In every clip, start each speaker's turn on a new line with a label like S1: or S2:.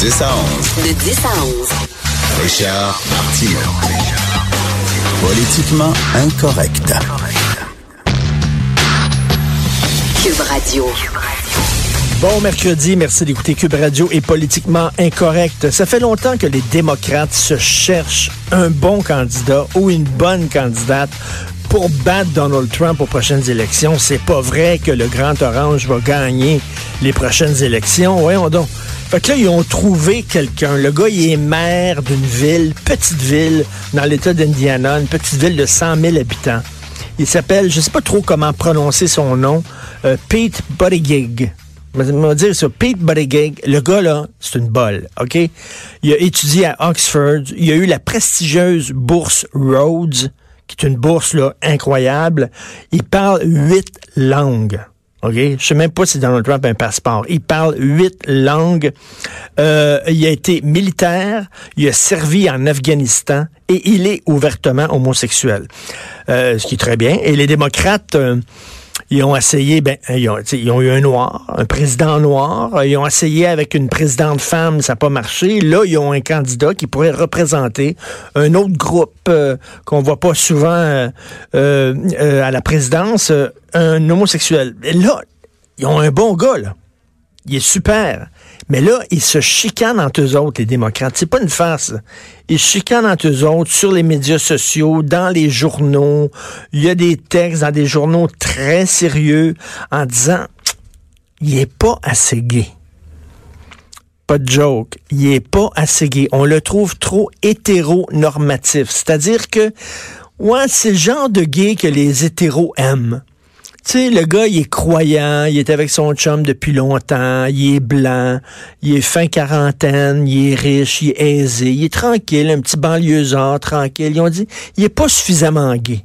S1: 10 à 11.
S2: De 10 à 11.
S1: Richard Martineau. Politiquement incorrect.
S2: Cube Radio.
S3: Bon mercredi, merci d'écouter Cube Radio et politiquement incorrect. Ça fait longtemps que les démocrates se cherchent un bon candidat ou une bonne candidate pour battre Donald Trump aux prochaines élections. C'est pas vrai que le Grand Orange va gagner les prochaines élections. Voyons donc. Fait que là, ils ont trouvé quelqu'un. Le gars, il est maire d'une ville, petite ville, dans l'État d'Indiana, une petite ville de 100 000 habitants. Il s'appelle, je sais pas trop comment prononcer son nom, euh, Pete Buttigieg. On va dire ça, Pete Buttigieg, le gars là, c'est une bolle, OK? Il a étudié à Oxford, il a eu la prestigieuse bourse Rhodes, qui est une bourse là, incroyable. Il parle huit langues. OK? Je sais même pas si Donald Trump a un passeport. Il parle huit langues. Euh, il a été militaire. Il a servi en Afghanistan et il est ouvertement homosexuel. Euh, ce qui est très bien. Et les démocrates... euh, ils ont essayé, ben, ils ont, ils ont eu un noir, un président noir. Ils ont essayé avec une présidente femme, ça n'a pas marché. Là, ils ont un candidat qui pourrait représenter un autre groupe euh, qu'on voit pas souvent euh, euh, à la présidence, un homosexuel. Et là, ils ont un bon gars, là. Il est super. Mais là, ils se chicanent entre eux autres, les démocrates. C'est pas une farce. Ils chicanent entre eux autres sur les médias sociaux, dans les journaux. Il y a des textes dans des journaux très sérieux en disant il est pas assez gay. Pas de joke. Il est pas assez gay. On le trouve trop hétéronormatif. C'est-à-dire que, ouais, c'est le genre de gay que les hétéros aiment. Tu sais, le gars, il est croyant, il est avec son chum depuis longtemps, il est blanc, il est fin quarantaine, il est riche, il est aisé, il est tranquille, un petit banlieusard tranquille. Ils ont dit, il est pas suffisamment gay.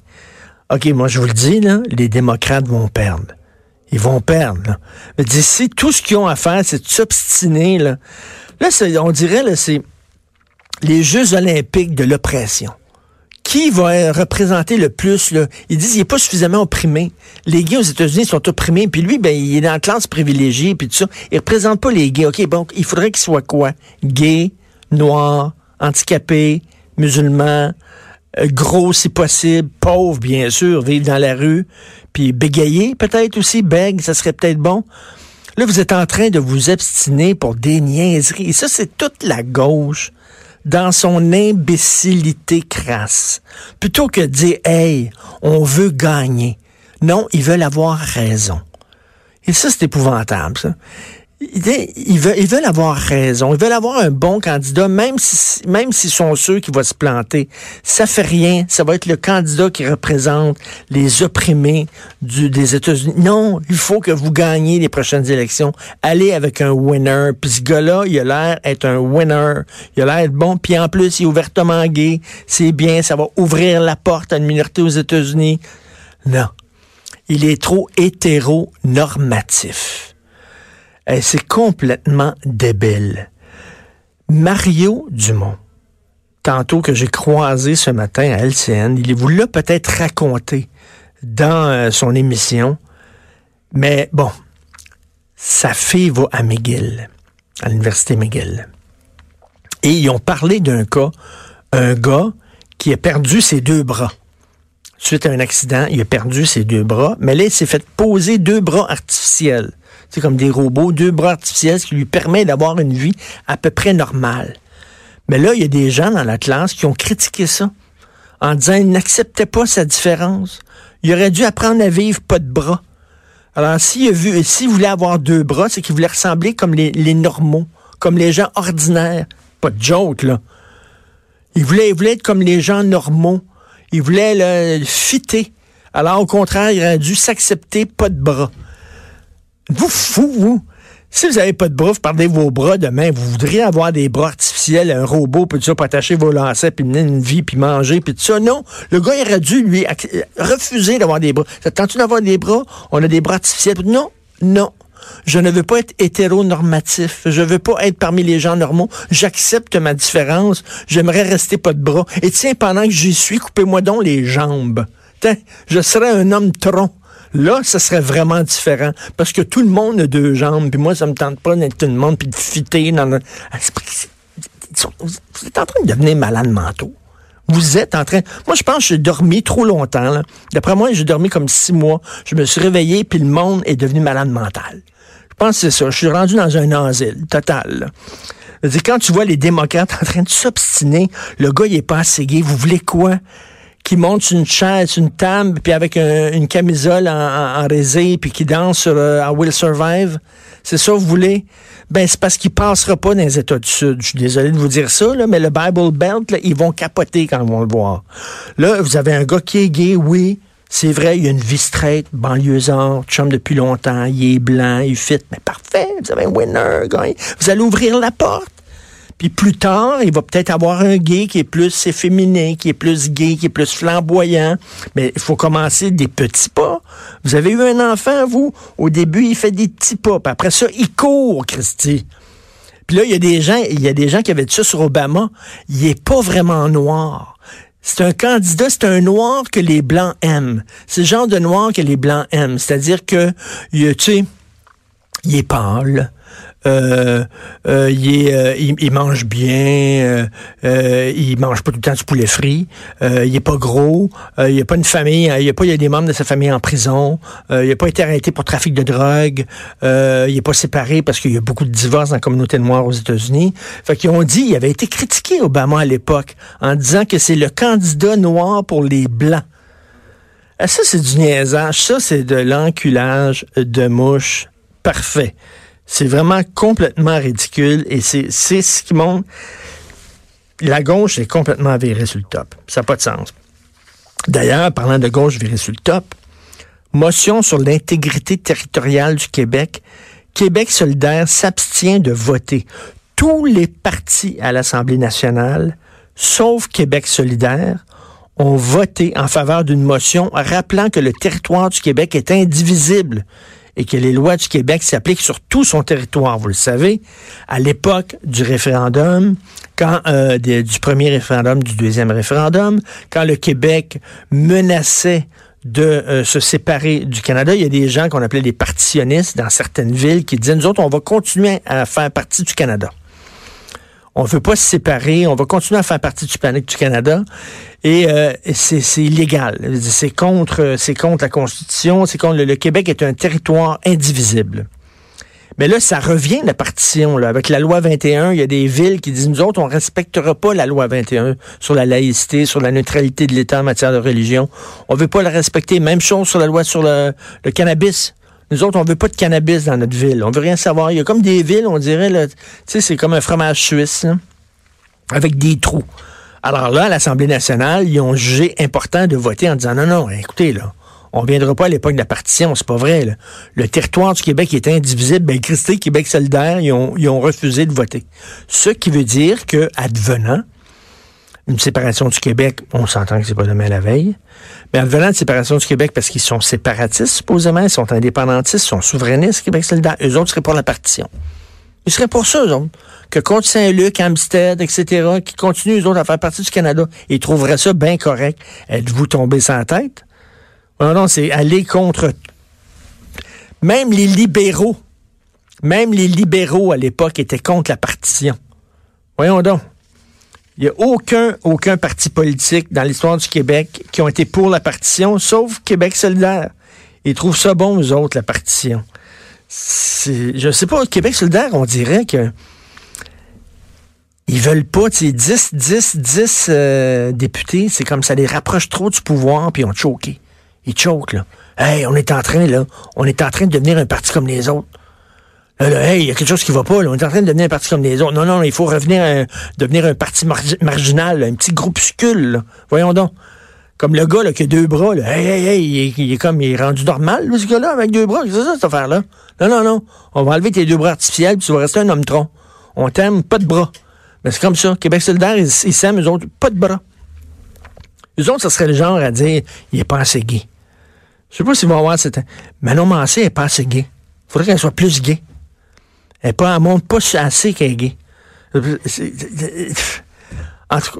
S3: OK, moi, je vous le dis, là, les démocrates vont perdre. Ils vont perdre. Mais d'ici, tout ce qu'ils ont à faire, c'est de s'obstiner. Là, là on dirait, là, c'est les Jeux olympiques de l'oppression. Qui va représenter le plus? Là? Ils disent qu'il n'est pas suffisamment opprimé. Les gays aux États-Unis sont opprimés, puis lui, ben, il est dans la classe privilégiée, puis tout ça. Il représente pas les gays. OK, bon, il faudrait qu'il soit quoi? Gay, noir, handicapé, musulman, euh, gros si possible, pauvre, bien sûr, vivre dans la rue, puis bégayer peut-être aussi, bègue, ça serait peut-être bon. Là, vous êtes en train de vous obstiner pour des niaiseries. Et ça, c'est toute la gauche dans son imbécilité crasse. Plutôt que de dire, hey, on veut gagner. Non, ils veulent avoir raison. Et ça, c'est épouvantable, ça. Ils, veulent, ils veulent avoir raison. Ils veulent avoir un bon candidat, même si, même s'ils sont sûrs qu'il va se planter. Ça fait rien. Ça va être le candidat qui représente les opprimés du, des États-Unis. Non, il faut que vous gagniez les prochaines élections. Allez avec un winner. Puis ce gars-là, il a l'air être un winner. Il a l'air être bon. Puis en plus, il est ouvertement gay. C'est bien. Ça va ouvrir la porte à une minorité aux États-Unis. Non. Il est trop hétéronormatif. Eh, c'est complètement débile. Mario Dumont, tantôt que j'ai croisé ce matin à LCN, il vous l'a peut-être raconté dans euh, son émission, mais bon, sa fille va à McGill, à l'université McGill. Et ils ont parlé d'un cas, un gars qui a perdu ses deux bras. Suite à un accident, il a perdu ses deux bras, mais là, il s'est fait poser deux bras artificiels. C'est comme des robots, deux bras artificiels, ce qui lui permet d'avoir une vie à peu près normale. Mais là, il y a des gens dans la classe qui ont critiqué ça en disant qu'ils n'acceptaient pas sa différence. Il aurait dû apprendre à vivre pas de bras. Alors, s'il a s'il voulait avoir deux bras, c'est qu'il voulait ressembler comme les, les normaux, comme les gens ordinaires. Pas de joke, là. Il voulait, il voulait être comme les gens normaux. Il voulait le fitter. Alors, au contraire, il aurait dû s'accepter pas de bras. Vous fou, vous. Si vous n'avez pas de bras, vous perdez vos bras demain. Vous voudriez avoir des bras artificiels, un robot, puis tout ça, pour attacher vos lacets, puis mener une vie, puis manger, puis tout ça. Non, le gars, il aurait dû, lui, ac- refuser d'avoir des bras. Ça te tente d'avoir des bras? On a des bras artificiels. Non, non. Je ne veux pas être hétéronormatif. Je veux pas être parmi les gens normaux. J'accepte ma différence. J'aimerais rester pas de bras. Et tiens, pendant que j'y suis, coupez-moi donc les jambes. Tiens, je serais un homme tronc. Là, ça serait vraiment différent. Parce que tout le monde a deux jambes, puis moi, ça me tente pas d'être tout le monde, puis de fitter dans le... Vous êtes en train de devenir malade mentaux. Vous êtes en train. Moi, je pense que j'ai dormi trop longtemps. D'après moi, j'ai dormi comme six mois. Je me suis réveillé, puis le monde est devenu malade mental. Je pense que c'est ça. Je suis rendu dans un asile total. quand tu vois les démocrates en train de s'obstiner, le gars, il est pas assez gay. Vous voulez quoi? Qui monte sur une chaise, une table, puis avec une camisole en, en, puis qui danse sur euh, I Will Survive. C'est ça, vous voulez? Ben, c'est parce qu'il passera pas dans les États du Sud. Je suis désolé de vous dire ça, là, mais le Bible Belt, ils vont capoter quand ils vont le voir. Là, vous avez un gars qui est gay, oui. C'est vrai, il a une vie straight, banlieusard, chum depuis longtemps, il est blanc, il fit, mais parfait, vous avez un winner, gars. Vous allez ouvrir la porte. Puis plus tard, il va peut-être avoir un gay qui est plus efféminé, qui est plus gay, qui est plus flamboyant. Mais il faut commencer des petits pas. Vous avez eu un enfant, vous? Au début, il fait des petits pas. Puis après ça, il court, Christy. Puis là, il y a des gens, il y a des gens qui avaient dit ça sur Obama. Il est pas vraiment noir. C'est un candidat, c'est un noir que les blancs aiment. C'est le genre de noir que les blancs aiment. C'est-à-dire que, tu sais, il est pâle euh, euh, il, est, euh, il, mange bien, euh, il mange pas tout le temps du poulet frit, il est pas gros, il a pas une famille, il a pas il a des membres de sa famille en prison, il a pas été arrêté pour trafic de drogue, il est pas séparé parce qu'il y a beaucoup de divorces dans la communauté noire aux États-Unis. Fait qu'ils ont dit, il avait été critiqué Obama à l'époque en disant que c'est le candidat noir pour les blancs. Ah, ça, c'est du niaisage. Ça, c'est de l'enculage de mouche parfait. C'est vraiment complètement ridicule et c'est ce qui montre. La gauche est complètement virée sur le top. Ça n'a pas de sens. D'ailleurs, parlant de gauche virée sur le top, motion sur l'intégrité territoriale du Québec. Québec solidaire s'abstient de voter. Tous les partis à l'Assemblée nationale, sauf Québec solidaire, ont voté en faveur d'une motion rappelant que le territoire du Québec est indivisible et que les lois du Québec s'appliquent sur tout son territoire. Vous le savez, à l'époque du référendum, quand euh, du premier référendum, du deuxième référendum, quand le Québec menaçait de euh, se séparer du Canada. Il y a des gens qu'on appelait des partitionnistes dans certaines villes qui disaient, nous autres, on va continuer à faire partie du Canada on veut pas se séparer, on va continuer à faire partie du panique du Canada. Et euh, c'est illégal. C'est contre, c'est contre la Constitution. C'est contre le, Québec est un territoire indivisible. Mais là, ça revient la partition. Avec la loi 21, il y a des villes qui disent nous autres, on respectera pas la loi 21 sur la laïcité, sur la neutralité de l'État en matière de religion. On veut pas la respecter. Même chose sur la loi sur le, le cannabis. Nous autres, on veut pas de cannabis dans notre ville. On veut rien savoir. Il y a comme des villes, on dirait, tu sais, c'est comme un fromage suisse, avec des trous. Alors là, à l'Assemblée nationale, ils ont jugé important de voter en disant non, non, écoutez, là, on ne viendra pas à l'époque de la partition, c'est pas vrai. Le territoire du Québec est indivisible. Ben, Christy, Québec solidaire, ils ont, ils ont refusé de voter. Ce qui veut dire que, advenant, une séparation du Québec, on s'entend que c'est pas demain la veille. Mais en venant de séparation du Québec, parce qu'ils sont séparatistes, supposément, ils sont indépendantistes, ils sont souverainistes, Québec solidaire, eux autres seraient pour la partition. Ils seraient pour ça, eux autres. Que Côte-Saint-Luc, Amstead, etc., qui continuent, eux autres, à faire partie du Canada, ils trouveraient ça bien correct. Êtes-vous tombé sans tête? Non, non, c'est aller contre... Même les libéraux, même les libéraux à l'époque étaient contre la partition. Voyons donc. Il n'y a aucun, aucun parti politique dans l'histoire du Québec qui ont été pour la partition, sauf Québec solidaire. Ils trouvent ça bon, eux autres, la partition. Je sais pas, Québec solidaire, on dirait que ils veulent pas, tu sais, 10, 10, 10 députés, c'est comme ça les rapproche trop du pouvoir, puis ils ont choqué. Ils choquent, là. Hey, on est en train, là, on est en train de devenir un parti comme les autres. Là, il y a quelque chose qui va pas. On est en train de devenir un parti comme les autres. Non, non, il faut revenir à devenir un parti marginal, un petit groupuscule. Voyons donc. Comme le gars là, qui a deux bras. Là. Hey, hey, hey, il est, comme il est rendu normal, ce gars-là, avec deux bras. C'est ça, cette affaire-là. Non, non, non. On va enlever tes deux bras artificiels, puis tu vas rester un homme tronc. On t'aime, pas de bras. Mais c'est comme ça. Québec solidaire, ils, s'aiment, eux autres, pas de bras. Eux autres, ça serait le genre à dire, il est pas assez gay. Je sais pas s'ils vont avoir cette... Manon Mancé est pas assez gay. Faudrait qu'elle soit plus gay. Elle ne pas assez qu'elle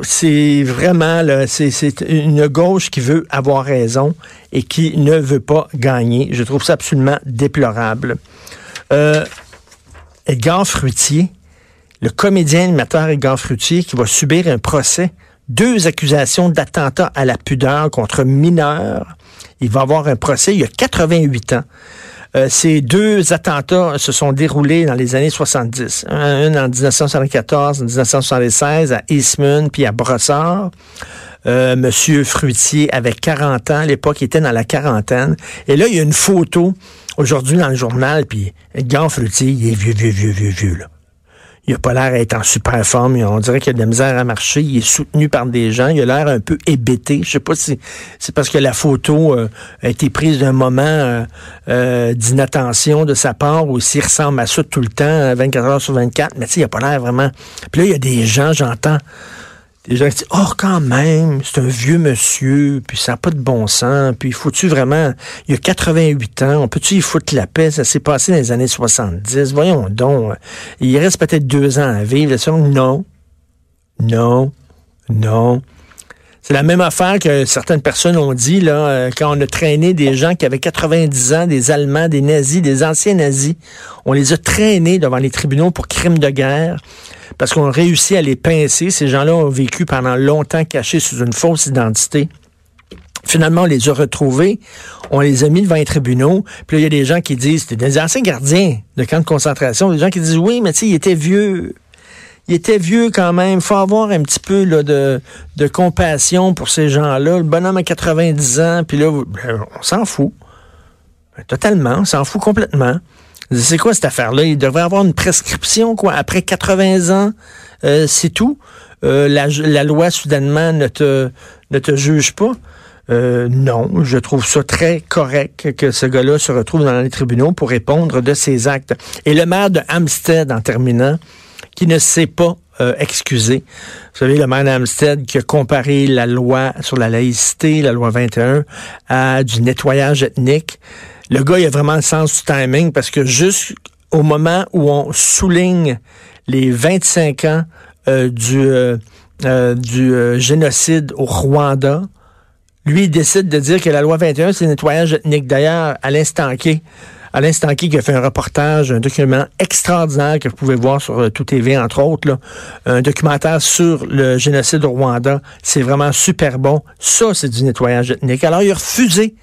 S3: c'est vraiment là, c'est, c'est une gauche qui veut avoir raison et qui ne veut pas gagner. Je trouve ça absolument déplorable. Euh, Edgar Fruitier, le comédien animateur Edgar Fruitier, qui va subir un procès, deux accusations d'attentat à la pudeur contre mineurs. Il va avoir un procès, il y a 88 ans. Euh, ces deux attentats se sont déroulés dans les années 70. Un, en 1974, en 1976 à Eastman, puis à Brossard. Euh, Monsieur Fruitier avait 40 ans. À l'époque, il était dans la quarantaine. Et là, il y a une photo aujourd'hui dans le journal, puis Edgar Fruitier, il est vieux, vieux, vieux, vieux, vieux, là. Il a pas l'air d'être en super forme. On dirait qu'il a de la misère à marcher. Il est soutenu par des gens. Il a l'air un peu hébété. Je sais pas si c'est parce que la photo euh, a été prise d'un moment euh, euh, d'inattention de sa part ou s'il ressemble à ça tout le temps, 24 heures sur 24. Mais tu sais, il a pas l'air vraiment. Puis là, il y a des gens, j'entends, des gens disent, oh, quand même, c'est un vieux monsieur, puis ça n'a pas de bon sens, puis faut-tu vraiment, il a 88 ans, on peut-tu y foutre la paix, ça s'est passé dans les années 70, voyons donc, il reste peut-être deux ans à vivre, non, non, non. C'est la même affaire que certaines personnes ont dit là euh, quand on a traîné des gens qui avaient 90 ans, des Allemands, des nazis, des anciens nazis. On les a traînés devant les tribunaux pour crimes de guerre parce qu'on a réussi à les pincer. Ces gens-là ont vécu pendant longtemps cachés sous une fausse identité. Finalement, on les a retrouvés, on les a mis devant les tribunaux. Puis il y a des gens qui disent, c'était des anciens gardiens de camps de concentration, des gens qui disent, oui, mais tu sais, il était vieux. Il était vieux quand même. faut avoir un petit peu de, de compassion pour ces gens-là. Le bonhomme a 90 ans, puis là, ben, on s'en fout. Totalement, on s'en fout complètement. C'est quoi cette affaire-là? Il devrait avoir une prescription, quoi. Après 80 ans, euh, c'est tout. Euh, la, loi, soudainement, ne te, ne te juge pas. Euh, non, je trouve ça très correct que ce gars-là se retrouve dans les tribunaux pour répondre de ses actes. Et le maire de Hampstead, en terminant, qui ne s'est pas euh, excusé. Vous savez, le maire d'Hampstead qui a comparé la loi sur la laïcité, la loi 21, à du nettoyage ethnique. Le gars, il a vraiment le sens du timing parce que juste au moment où on souligne les 25 ans euh, du, euh, euh, génocide au Rwanda, lui, il décide de dire que la loi 21, c'est nettoyage ethnique. D'ailleurs, à l'instant qui à l'instant qui a fait un reportage, un document extraordinaire que vous pouvez voir sur Tout TV, entre autres, un documentaire sur le génocide au Rwanda. C'est vraiment super bon. Ça, c'est du nettoyage ethnique. Alors, il a refusé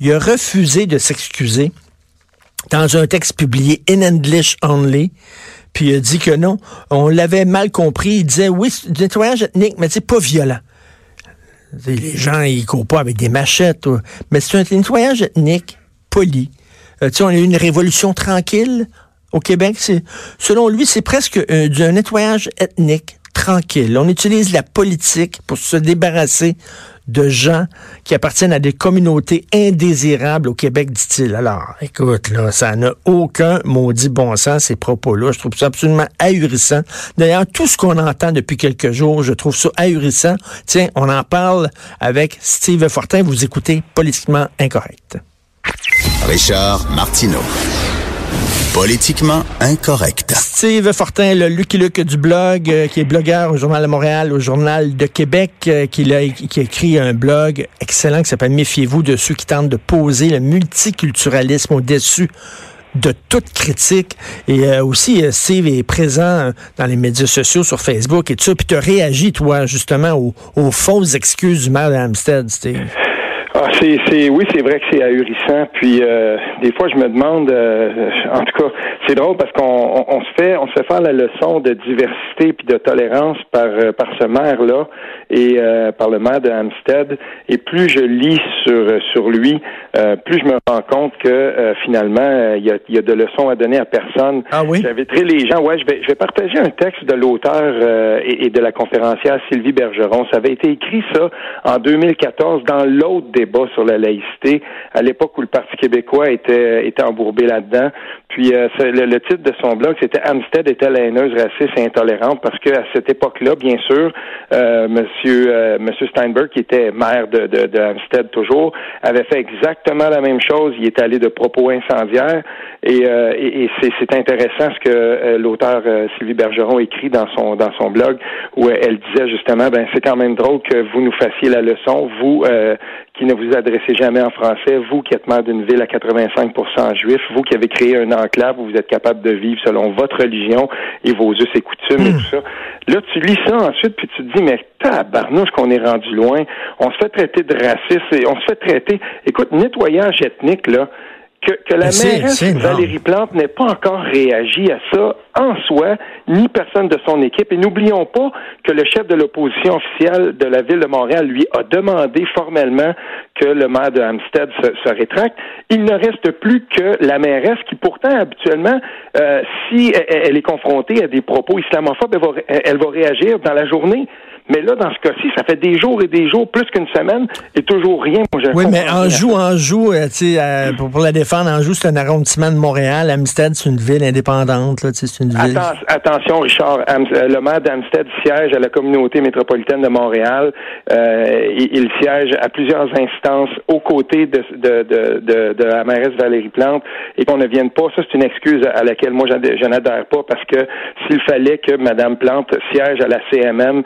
S3: il a refusé de s'excuser dans un texte publié in English only. Puis il a dit que non, on l'avait mal compris. Il disait oui, nettoyage ethnique, mais c'est pas violent. Les gens, ils courent pas avec des machettes. Mais c'est un nettoyage ethnique poli. Euh, tu sais, on a eu une révolution tranquille au Québec. Selon lui, c'est presque euh, un nettoyage ethnique tranquille. On utilise la politique pour se débarrasser de gens qui appartiennent à des communautés indésirables au Québec, dit-il. Alors, écoute, là, ça n'a aucun maudit bon sens, ces propos-là. Je trouve ça absolument ahurissant. D'ailleurs, tout ce qu'on entend depuis quelques jours, je trouve ça ahurissant. Tiens, on en parle avec Steve Fortin. Vous écoutez Politiquement Incorrect.
S1: Richard Martineau. Politiquement incorrect.
S3: Steve Fortin, le Lucky Luke du blog, euh, qui est blogueur au Journal de Montréal, au Journal de Québec, euh, qui, a, écrit un blog excellent qui s'appelle Méfiez-vous de ceux qui tentent de poser le multiculturalisme au-dessus de toute critique. Et euh, aussi, Steve est présent dans les médias sociaux, sur Facebook et tout ça. Puis tu as réagi, toi, justement, aux, fausses excuses du maire d'Amstead, Steve.
S4: Ah, c'est, c'est, oui, c'est vrai que c'est ahurissant. Puis euh, des fois, je me demande, euh, en tout cas, c'est drôle parce qu'on on, se fait, on se fait faire la leçon de diversité puis de tolérance par euh, par ce maire là et par le maire de Hampstead. Et plus je lis sur sur lui, plus je me rends compte que finalement, il y a, y a de leçons à donner à personne.
S3: Ah oui?
S4: J'inviterai les gens. Ouais, je vais je vais partager un texte de l'auteur et, et, de la conférencière Sylvie Bergeron. Ça avait été écrit ça en 2014 dans l'autre débat sur la laïcité à l'époque où le Parti québécois était, était embourbé là-dedans. Puis euh, le, titre de son blog, c'était Amstead la haineuse, raciste et intolérante parce que à cette époque-là, bien sûr, euh, Monsieur euh, Monsieur Steinberg, qui était maire de, de, de toujours, avait fait exactement la même chose. Il est allé de propos incendiaires et, euh, et, c'est intéressant ce que l'auteur Sylvie Bergeron écrit dans son dans son blog où elle disait justement, ben c'est quand même drôle que vous nous fassiez la leçon, vous qui ne vous adressez jamais en français, vous qui êtes maire d'une ville à 85% juif, vous qui avez créé un enclave où vous êtes capable de vivre selon votre religion et vos us et coutumes et hmm. tout ça. Là, tu lis ça ensuite, puis tu te dis, mais tabarnouche qu'on est rendu loin. On se fait traiter de raciste et on se fait traiter, écoute, nettoyage ethnique, là, que, que la mairesse Valérie Plante n'ait pas encore réagi à ça en soi, ni personne de son équipe. Et n'oublions pas que le chef de l'opposition officielle de la ville de Montréal lui a demandé formellement que le maire de Hampstead se, rétracte. Il ne reste plus que la mairesse qui, pourtant, habituellement, euh, si elle, est confrontée à des propos islamophobes, elle va, elle va réagir dans la journée. Mais là, dans ce cas-ci, ça fait des jours et des jours, plus qu'une semaine, et toujours rien.
S3: oui, mais Anjou, Anjou, euh, tu sais, euh, pour, la défendre, Anjou, c'est un arrondissement de Montréal. Amstead, c'est une ville indépendante. Là, c'est une ville...
S4: attention, Richard. Euh, le maire d'Amstead siège à la communauté métropolitaine de Montréal. il, siège à plusieurs instances aux côtés de, de, de, de, la mairesse Valérie Plante et qu'on ne vienne pas. Ça, c'est une excuse à laquelle moi, je n'adhère pas parce que s'il fallait que Mme Plante siège à la CMM,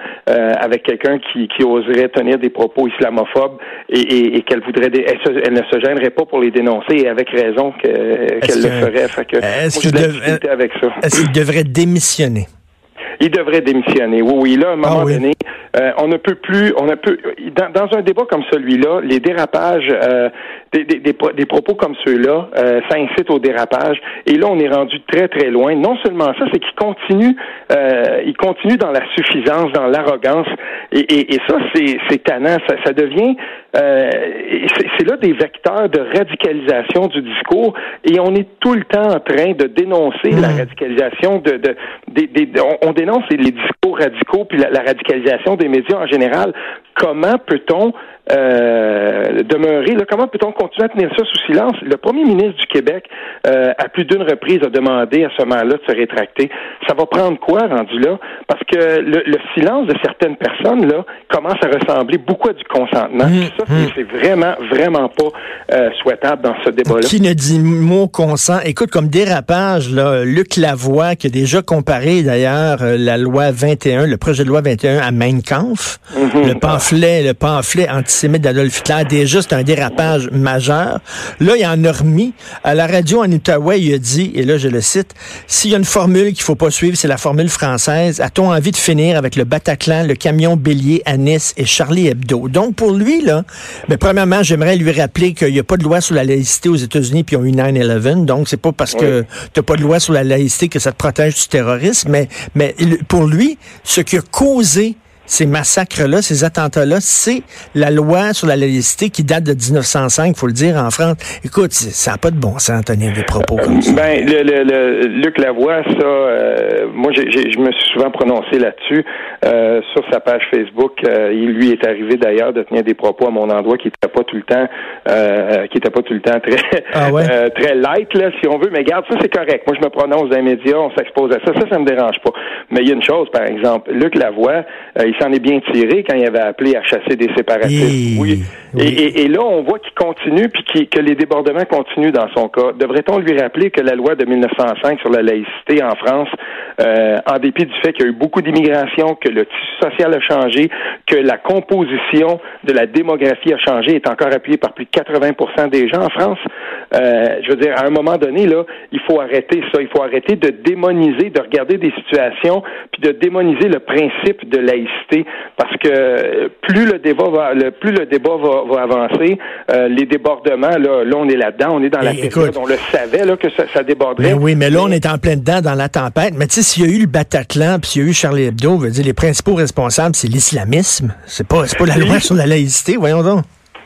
S4: avec quelqu'un qui, qui oserait tenir des propos islamophobes et, et, qu'elle voudrait, elle, ne se gênerait pas pour les dénoncer et avec raison qu'elle le ferait. Fait que,
S3: est-ce qu'il devrait démissionner?
S4: Il devrait démissionner. Oui, oui. Là, à un moment ah donné, euh, on ne peut plus, on ne peut, dans, dans un débat comme celui-là, les dérapages, euh, des, des, des, propos comme ceux-là, euh, ça incite au dérapage. Et là, on est rendu très très loin. Non seulement ça, c'est qu'il continue, euh, il continue dans la suffisance, dans l'arrogance. Et, et, et, ça, c'est, tannant. Ça, ça devient, euh, c'est, là des vecteurs de radicalisation du discours. Et on est tout le temps en train de dénoncer la mmh. radicalisation de, de, on, dénonce les discours radicaux puis la, la radicalisation des médias en général. Comment peut-on euh, demeurer. Là, comment peut-on continuer à tenir ça sous silence? Le premier ministre du Québec, euh, à plus d'une reprise, a demandé à ce moment-là de se rétracter. Ça va prendre quoi rendu là? Parce que le, silence de certaines personnes là commence à ressembler beaucoup à du consentement. Mmh, ça, mmh. c'est vraiment, vraiment pas euh, souhaitable dans ce débat-là.
S3: Qui ne dit mot consent? Écoute, comme dérapage, là, Luc Lavoie, qui a déjà comparé d'ailleurs euh, la loi 21, le projet de loi 21 à Mein Kampf, mmh. le pamphlet, le pamphlet anti antisémite d'Adolf Hitler. Déjà, c'est un dérapage majeur. Là, il en a remis. À la radio en Outaouais, il a dit, et là, je le cite, s'il y a une formule qu'il faut pas suivre, c'est la formule française. A-t-on envie de finir avec le Bataclan, le camion bélier à Nice et Charlie Hebdo? Donc, pour lui, là, mais premièrement, j'aimerais lui rappeler qu'il n'y a pas de loi sur la laïcité aux États-Unis puis ils ont eu 9-11. Donc, c'est pas parce que tu n'as pas de loi sur la laïcité que ça te protège du terrorisme. Mais, mais pour lui, ce qui a causé ces massacres-là, ces attentats-là, c'est la loi sur la laïcité qui date de 1905, faut le dire, en France. Écoute, ça n'a pas de bon sens, tenir des propos comme ça.
S4: Ben, le, le, Luc Lavoie, ça, euh, moi, je me suis souvent prononcé là-dessus. Euh, sur sa page Facebook, euh, il lui est arrivé d'ailleurs de tenir des propos à mon endroit qui n'étaient pas tout le temps, qui n'étaient pas tout le temps très, ah très light, là, si on veut. Mais garde, ça, c'est correct. Moi, je me prononce dans les médias, on s'expose à ça. Ça, ça me dérange pas. Mais il y a une chose, par exemple, Luc Lavoie, il s'en est bien tiré quand il avait appelé à chasser des séparatistes. oui. Et, là, on voit qu'il continue, puis que les débordements continuent dans son cas. Devrait-on lui rappeler que la loi de 1905 sur la laïcité en France, euh, en dépit du fait qu'il y a eu beaucoup d'immigration, que le tissu social a changé, que la composition de la démographie a changé, est encore appuyée par plus de 80% des gens en France, euh, je veux dire, à un moment donné, là, il faut arrêter ça. Il faut arrêter de démoniser, de regarder des situations, puis de démoniser le principe de laïcité, parce que plus le débat va, le, plus le débat va, va avancer, euh, les débordements, là, là, on est là-dedans, on est dans la période, on le savait là que ça, ça déborderait.
S3: Mais oui, mais là, on est en plein dedans dans la tempête. Mais tu sais, s'il y a eu le Bataclan, puis s'il y a eu Charlie Hebdo, veut dire les principaux responsables, c'est l'islamisme. C'est pas, c'est pas la loi sur la laïcité, voyons donc.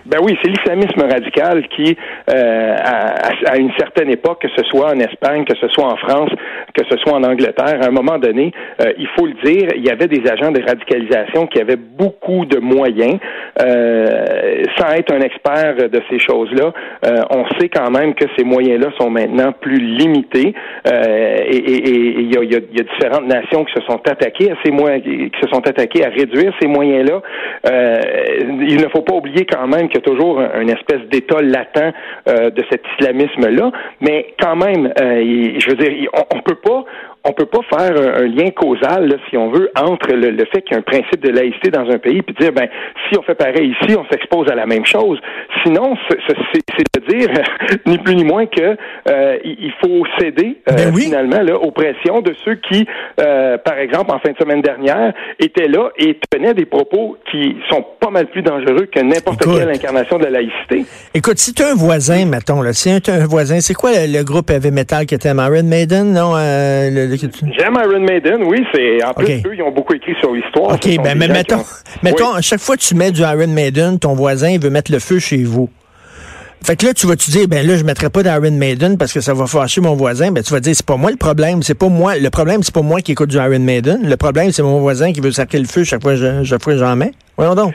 S4: Ben oui, c'est l'islamisme radical qui, euh, à, une certaine époque, que ce soit en Espagne, que ce soit en France, que ce soit en Angleterre, à un moment donné, euh, il faut le dire, il y avait des agents de radicalisation qui avaient beaucoup de moyens. Euh, sans être un expert de ces choses-là, euh, on sait quand même que ces moyens-là sont maintenant plus limités et il y a, y, a, différentes nations qui se sont attaquées à ces moyens, qui se sont attaquées à réduire ces moyens-là. il ne faut pas oublier quand même qu'il toujours une espèce d'état latent de cet islamisme-là, mais quand même, je veux dire, on, on peut pas on peut pas faire un, lien causal, si on veut, entre le, fait qu'il y a un principe de laïcité dans un pays, puis dire, ben, si on fait pareil ici, on s'expose à la même chose. Sinon, c'est de dire, ni plus ni moins que euh, il faut céder euh, ben finalement là, aux pressions de ceux qui, euh, par exemple, en fin de semaine dernière, étaient là et tenaient des propos qui sont pas mal plus dangereux que n'importe quelle incarnation de la laïcité.
S3: Écoute, si tu un voisin, mettons, là, si tu un voisin, c'est quoi le, groupe heavy metal qui était Iron Maiden, non?
S4: J'aime Iron Maiden, oui. C'est en plus eux, ils ont beaucoup écrit sur l'histoire.
S3: Ok, ben mais mettons, mettons, à chaque fois que tu mets du Iron Maiden, ton voisin veut mettre le feu chez vous. Fait que là, tu vas-tu dire, ben là, je mettrai pas d'Iron Maiden parce que ça va fâcher mon voisin? Ben, tu vas dire, c'est pas moi le problème. C'est pas moi. Le problème, c'est pas moi qui écoute du Iron Maiden. Le problème, c'est mon voisin qui veut sacrer le feu chaque fois que j'en mets. Voyons donc.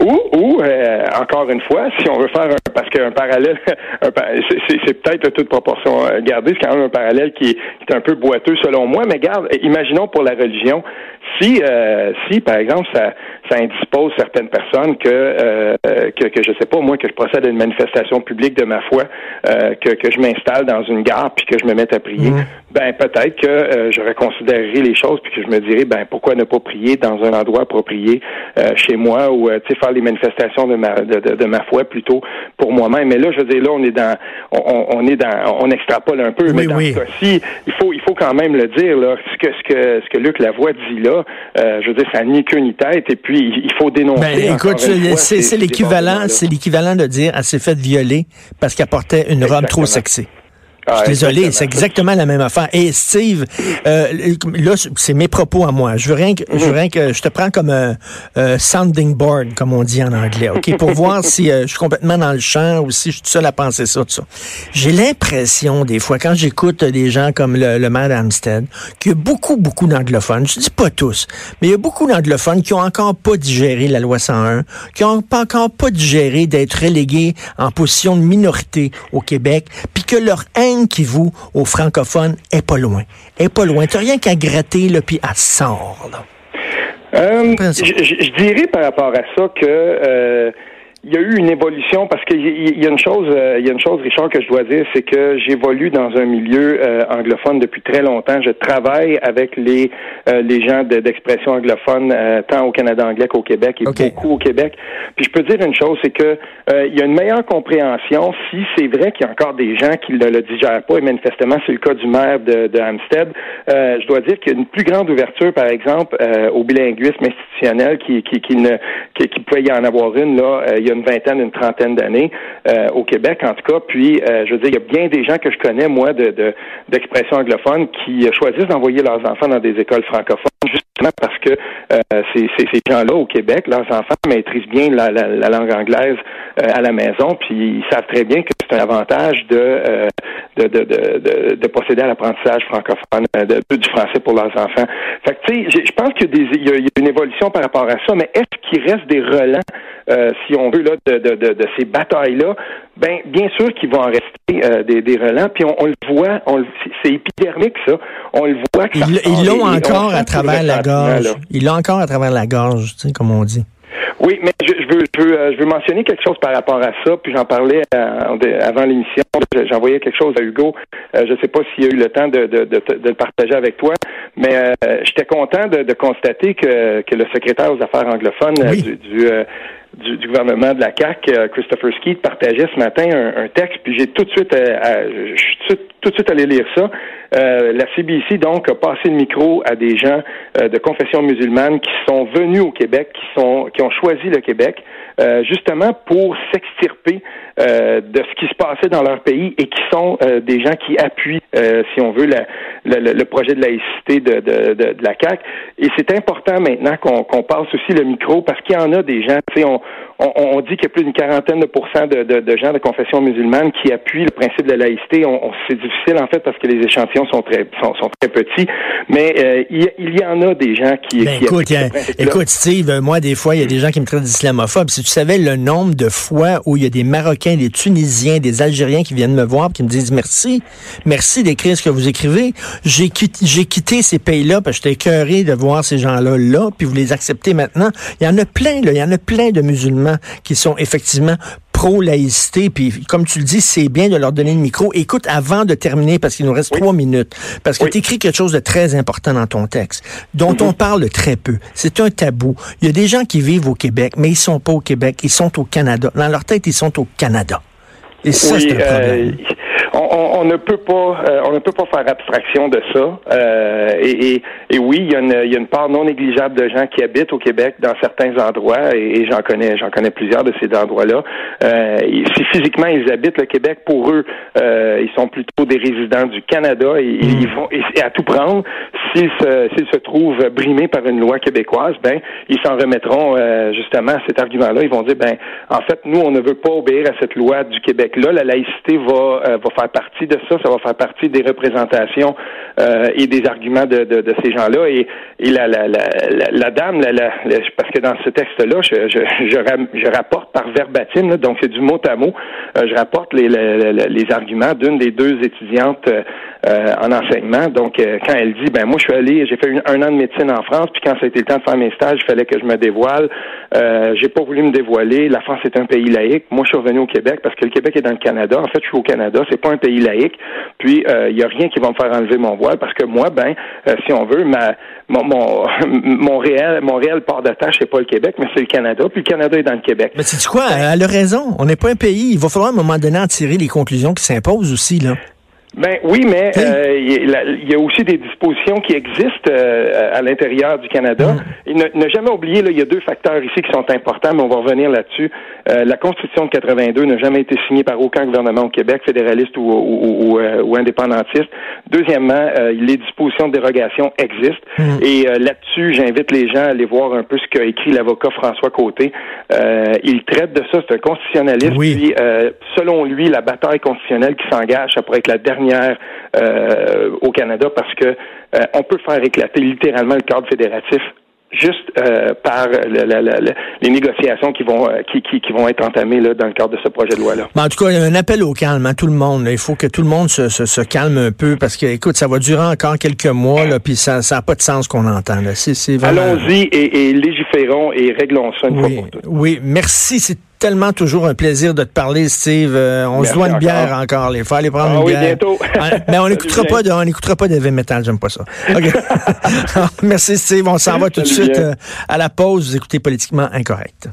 S4: Ou, ou euh, encore une fois, si on veut faire un, parce qu'un parallèle, c'est peut-être toute proportion gardée, c'est quand même un parallèle qui est, un peu boiteux selon moi, mais garde, imaginons pour la religion, si, euh, si par exemple, ça, ça indispose certaines personnes que, euh, que, que, je sais pas, moi, que je procède à une manifestation publique de ma foi, euh, que, que je m'installe dans une gare puis que je me mette à prier, mmh. Ben peut-être que euh, je reconsidérerai les choses puis que je me dirais, ben pourquoi ne pas prier dans un endroit approprié chez moi ou, tu sais, faire les manifestations de ma, de, de, ma foi plutôt pour moi-même. Mais là, je veux dire, là, on est dans, on, on est dans, on extrapole un peu, mais dans ce cas-ci, il faut, il faut quand même le dire, là, ce que, ce que, ce que Luc Lavoie dit là, je veux dire, ça ni queue ni tête et puis il faut dénoncer.
S3: Ben, écoute, c'est l'équivalent, c'est l'équivalent de dire elle s'est fait violer parce qu'elle portait une robe trop sexy. Ah, désolé, c'est exactement la même affaire. Et Steve, euh, là, c'est mes propos à moi. Je veux rien que, je veux rien que je te prends comme un sounding board, comme on dit en anglais, ok, pour voir si euh, je suis complètement dans le champ ou si je suis tout seul à penser ça, tout ça. J'ai l'impression des fois quand j'écoute des gens comme le, le maire d'Amstead, qu'il y a beaucoup, beaucoup d'anglophones. Je dis pas tous, mais il y a beaucoup d'anglophones qui ont encore pas digéré la loi 101, qui ont pas encore pas digéré d'être relégués en position de minorité au Québec, puis que leur haine qui vous, aux francophones, est pas loin. Est pas loin. T'as rien qu'à gratter, là, puis à sort,
S4: euh, je, dirais par rapport à ça que euh, il y a eu une évolution parce qu'il y, a une chose, euh, il y a une chose, Richard, que je dois dire, c'est que j'évolue dans un milieu euh, anglophone depuis très longtemps. Je travaille avec les euh, les gens d'expression anglophone tant au Canada anglais qu'au Québec et beaucoup au Québec. Puis je peux dire une chose, c'est que il y a une meilleure compréhension si c'est vrai qu'il y a encore des gens qui ne le, digèrent pas et manifestement c'est le cas du maire de, de Hampstead. je dois dire qu'il y a une plus grande ouverture, par exemple, au bilinguisme institutionnel qui qui qui ne qui, qui pouvait y en avoir une là. il y a une vingtaine, une trentaine d'années euh, au Québec, en tout cas. Puis, euh, je veux dire, il y a bien des gens que je connais, moi, de, d'expression anglophone, qui choisissent d'envoyer leurs enfants dans des écoles francophones, justement parce que euh, ces, ces, gens-là au Québec, leurs enfants maîtrisent bien la, langue anglaise à la maison, puis ils savent très bien que c'est un avantage de, de, de, de, posséder à l'apprentissage francophone de, du français pour leurs enfants. Fait que, tu sais, je pense qu'il y, a une évolution par rapport à ça, mais est-ce qu'il reste des relents euh, si on veut, là, de, de, de, ces batailles-là, ben bien sûr qu'il va en rester euh, des, des relents. Puis on, le voit, on, c'est épidermique ça. On le voit. Que
S3: ils l'ont encore à travers la gorge. Ils l'ont encore à travers la gorge, tu sais, comme on dit.
S4: Oui, mais je, je, veux, je, veux, euh, je veux mentionner quelque chose par rapport à ça, puis j'en parlais avant l'émission. J'envoyais quelque chose à Hugo. je ne sais pas s'il y a eu le temps de, de, de, de le partager avec toi, mais j'étais content de, constater que, que le secrétaire aux affaires anglophones du, du du, gouvernement de la CAC, euh, Christopher Skeet, partageait ce matin un, texte, puis j'ai tout de suite, euh, tout, de suite allé lire ça. Euh, la CBC donc a passé le micro à des gens de confession musulmane qui sont venus au Québec, qui sont, qui ont choisi le Québec, justement pour s'extirper de ce qui se passait dans leur pays et qui sont des gens qui appuient, si on veut, la, le projet de laïcité de, de, de, la CAC. Et c'est important maintenant qu'on passe aussi le micro parce qu'il y en a des gens, sais, on, on, dit qu'il y a plus d'une quarantaine de pourcents de, de, gens de confession musulmane qui appuient le principe de la laïcité. On, c'est difficile en fait parce que les échantillons sont très sont, sont très petits, mais euh, il, il, y en a des gens qui.
S3: Ben, écoute, écoute, Steve, moi des fois il y a des gens qui me traitent d'islamophobe. Si tu savais le nombre de fois où il y a des Marocains, des Tunisiens, des Algériens qui viennent me voir, qui me disent merci, merci d'écrire ce que vous écrivez. J'ai quitté, j'ai quitté ces pays-là parce que j'étais écœuré de voir ces gens-là là, puis vous les acceptez maintenant. Il y en a plein, là, il y en a plein de musulmans qui sont effectivement pro-laïcité, puis comme tu le dis, c'est bien de leur donner le micro. Écoute, avant de terminer, parce qu'il nous reste trois minutes, parce que tu écris quelque chose de très important dans ton texte, dont mm-hmm. on parle très peu. C'est un tabou. Il y a des gens qui vivent au Québec, mais ils sont pas au Québec, ils sont au Canada. Dans leur tête, ils sont au Canada. Et ça, c'est un problème. Euh,
S4: on, ne peut pas, euh, on ne peut pas faire abstraction de ça. Euh, et, oui, il y, a une, il y, a une, part non négligeable de gens qui habitent au Québec dans certains endroits, et, j'en connais, j'en connais plusieurs de ces endroits-là. Euh, si physiquement ils habitent le Québec, pour eux, ils sont plutôt des résidents du Canada et, ils vont et, à tout prendre. S'ils se, s'ils se trouvent brimés par une loi québécoise, ben ils s'en remettront justement à cet argument-là. Ils vont dire, ben en fait, nous, on ne veut pas obéir à cette loi du Québec-là. La laïcité va va faire partie de ça, ça va faire partie des représentations euh, et des arguments de, ces gens-là. Et, et la, la, la, dame, parce que dans ce texte-là, je, rapporte par verbatim, donc c'est du mot à mot, euh, je rapporte les, les, les arguments d'une des deux étudiantes euh, en enseignement. Donc, quand elle dit, ben moi, je suis allé, j'ai fait un an de médecine en France, puis quand été le temps de faire mes stages, il fallait que je me dévoile. Euh, j'ai pas voulu me dévoiler. La France est un pays laïque. Moi, je suis revenu au Québec parce que le Québec est dans le Canada. En fait, je suis au Canada. C'est pas un pays laïque. Puis, il euh, y a rien qui va me faire enlever mon voile parce que moi, ben, euh, si on veut, ma, mon, mon, réel, mon réel port d'attache, c'est pas le Québec, mais c'est le Canada. Puis le Canada est dans le Québec.
S3: Mais c'est quoi? Elle a raison. On n'est pas un pays. Il va falloir à un moment donné en tirer les conclusions qui s'imposent aussi, là.
S4: Ben oui, mais euh, il y a aussi des dispositions qui existent euh, à l'intérieur du Canada. Mm. Et ne, jamais oublier, là, il y a deux facteurs ici qui sont importants, mais on va revenir là-dessus. Euh, la Constitution de 82 n'a jamais été signée par aucun gouvernement au Québec, fédéraliste ou, ou, ou, indépendantiste. Deuxièmement, les dispositions de dérogation existent. Mm. Et là-dessus, j'invite les gens à aller voir un peu ce qu'a écrit l'avocat François Côté. il traite de ça, c'est un constitutionnaliste. Oui. Puis, selon lui, la bataille constitutionnelle qui s'engage, ça pourrait être la dernière euh, au Canada parce que euh, on peut faire éclater littéralement le cadre fédératif juste euh, par les négociations qui vont qui, qui, vont être entamées là, dans le cadre de ce projet de loi-là.
S3: en tout cas, il y a un appel au calme à hein, tout le monde. Il faut que tout le monde se, se, calme un peu parce que, écoute, ça va durer encore quelques mois, là, puis ça n'a pas de sens qu'on entend.
S4: Allons-y et, légiférons et réglons ça une
S3: fois pour toutes. Oui, merci. C'est tellement toujours un plaisir de te parler, Steve. Euh, on se doit une bière encore. Il faut aller prendre
S4: ah,
S3: une
S4: oui, bientôt.
S3: Ah, mais on n'écoutera pas de, on n'écoutera pas d'heavy metal, j'aime pas ça. Merci, Steve. On s'en va tout de suite euh, à la pause. Vous écoutez Politiquement Incorrect.